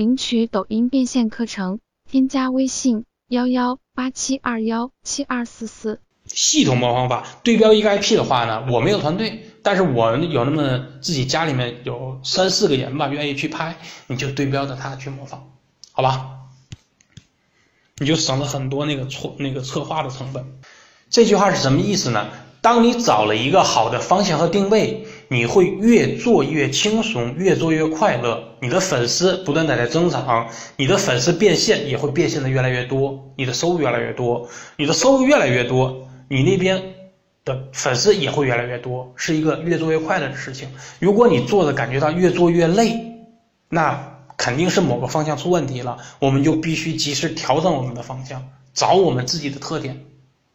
领取抖音变现课程，添加微信幺幺八七二幺七二四四。系统模仿法对标一个 IP 的话呢，我没有团队，但是我有那么自己家里面有三四个人吧，愿意去拍，你就对标着他去模仿，好吧？你就省了很多那个错那个策划的成本。这句话是什么意思呢？当你找了一个好的方向和定位，你会越做越轻松，越做越快乐。你的粉丝不断的在增长，你的粉丝变现也会变现的越来越多，你的收入越来越多，你的收入越来越多。你那边的粉丝也会越来越多，是一个越做越快乐的事情。如果你做的感觉到越做越累，那肯定是某个方向出问题了，我们就必须及时调整我们的方向，找我们自己的特点。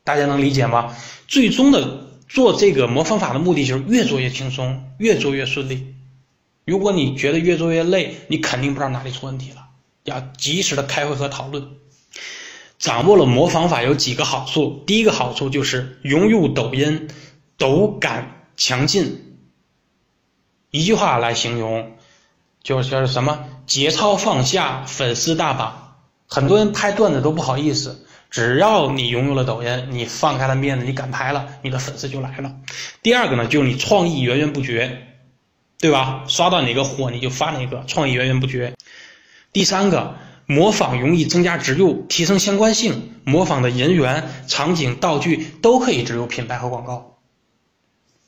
大家能理解吗？最终的做这个魔方法的目的就是越做越轻松，越做越顺利。如果你觉得越做越累，你肯定不知道哪里出问题了，要及时的开会和讨论。掌握了魔方法有几个好处，第一个好处就是融入抖音，抖感强劲。一句话来形容，就是什么节操放下，粉丝大把。很多人拍段子都不好意思，只要你拥有了抖音，你放开了面子，你敢拍了，你的粉丝就来了。第二个呢，就是你创意源源不绝，对吧？刷到哪个火你就发哪个，创意源源不绝。第三个。模仿容易增加植入，提升相关性。模仿的人员、场景、道具都可以植入品牌和广告。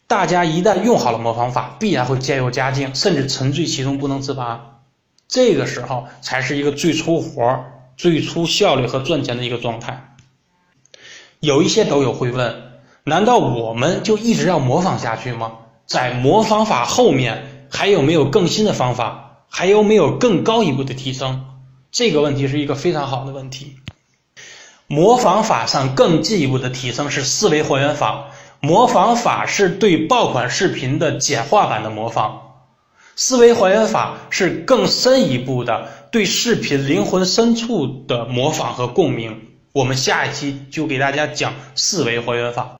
大家一旦用好了模仿法，必然会渐入佳境，甚至沉醉其中不能自拔。这个时候才是一个最出活、最初效率和赚钱的一个状态。有一些抖友会问：难道我们就一直要模仿下去吗？在模仿法后面还有没有更新的方法？还有没有更高一步的提升？这个问题是一个非常好的问题。模仿法上更进一步的提升是思维还原法。模仿法是对爆款视频的简化版的模仿，思维还原法是更深一步的对视频灵魂深处的模仿和共鸣。我们下一期就给大家讲思维还原法。